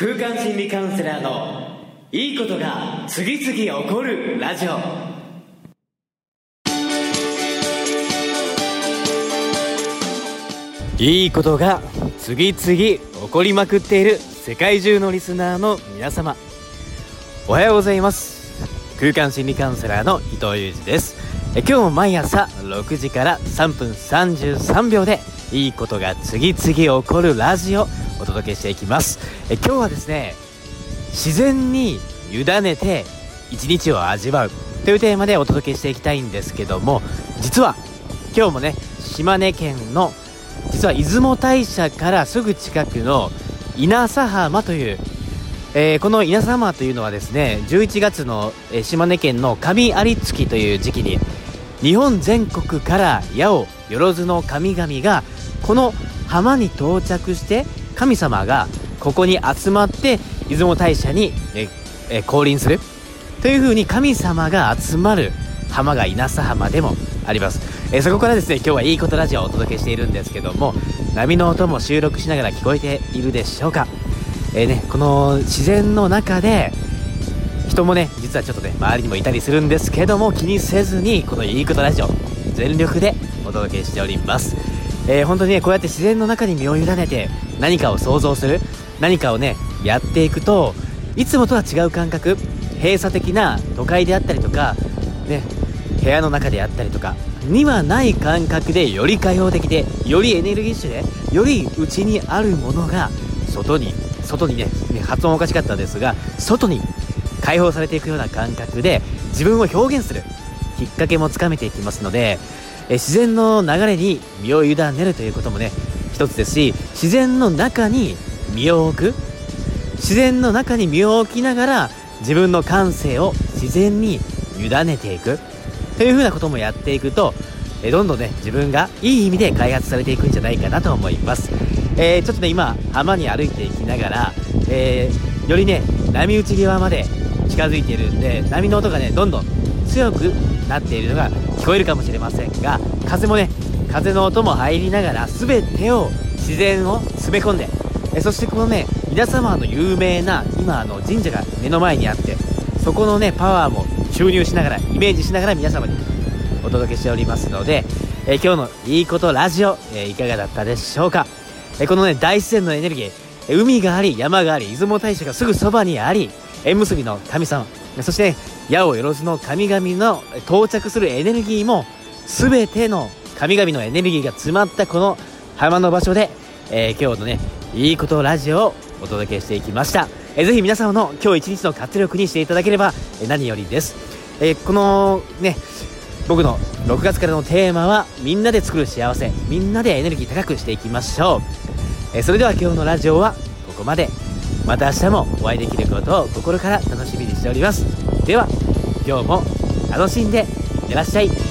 空間心理カウンセラーのいいことが次々起こるラジオ。いいことが次々起こりまくっている世界中のリスナーの皆様。おはようございます。空間心理カウンセラーの伊藤裕二です。え今日も毎朝6時から3分33秒でいいことが次々起こるラジオ。お届けしていきます。え今日はですね自然に委ねて一日を味わう。というテーマでお届けしていきたいんですけども実は今日もね島根県の実は出雲大社からすぐ近くの稲佐浜という、えー、この稲佐浜というのはですね11月の、え、島根県の上有月という時期に日本全国から矢を万の神々がこの浜に到着して神様がここに集まって出雲大社に、ええ降臨する。というふうに神様が集まる浜が稲佐浜でもあります、えそこからですね今日はいいことラジオをお届けしているんですけども波の音も収録しながら聞こえているでしょうか、え、ね、この自然の中で人もね実はちょっとね周りにもいたりするんですけども気にせずにこのいいことラジオ全力でお届けしております。えー、本当にねこうやって自然の中に身を委ねて何かを想像する何かをねやっていくといつもとは違う感覚閉鎖的な都会であったりとかね部屋の中であったりとかにはない感覚でより開放的でよりエネルギッシュでより内にあるものが外に外にね発音おかしかったですが外に解放されていくような感覚で自分を表現するきっかけもつかめていきますのでえ自然の流れに身を委ねるということもね一つですし自然の中に身を置く自然の中に身を置きながら自分の感性を自然に委ねていくというふうなこともやっていくとえどんどんね自分がいい意味で開発されていくんじゃないかなと思います、えー、ちょっとね今浜に歩いていきながら、えー、よりね波打ち際まで近づいているんで波の音がねどんどん強くなっているのが聞こえるかもしれませんが風もね風の音も入りながら全てを自然を詰め込んでえそしてこのね皆様の有名な今あの神社が目の前にあってそこのねパワーも注入しながらイメージしながら皆様にお届けしておりますので、え今日のいいことラジオ、えいかがだったでしょうか、えこのね大自然のエネルギー海があり山があり出雲大社がすぐそばにあり縁結びの神様そして、矢をよろずの神々の到着するエネルギーも全ての神々のエネルギーが詰まったこの浜の場所で、えー、今日のねいいことラジオをお届けしていきました、えー、ぜひ皆様の今日一日の活力にしていただければ、えー、何よりです、えー、このね僕の6月からのテーマはみんなで作る幸せみんなでエネルギー高くしていきましょう、えー、それでは今日のラジオはここまで。また明日もお会いできることを心から楽しみにしております。では今日も楽しんでいってらっしゃい。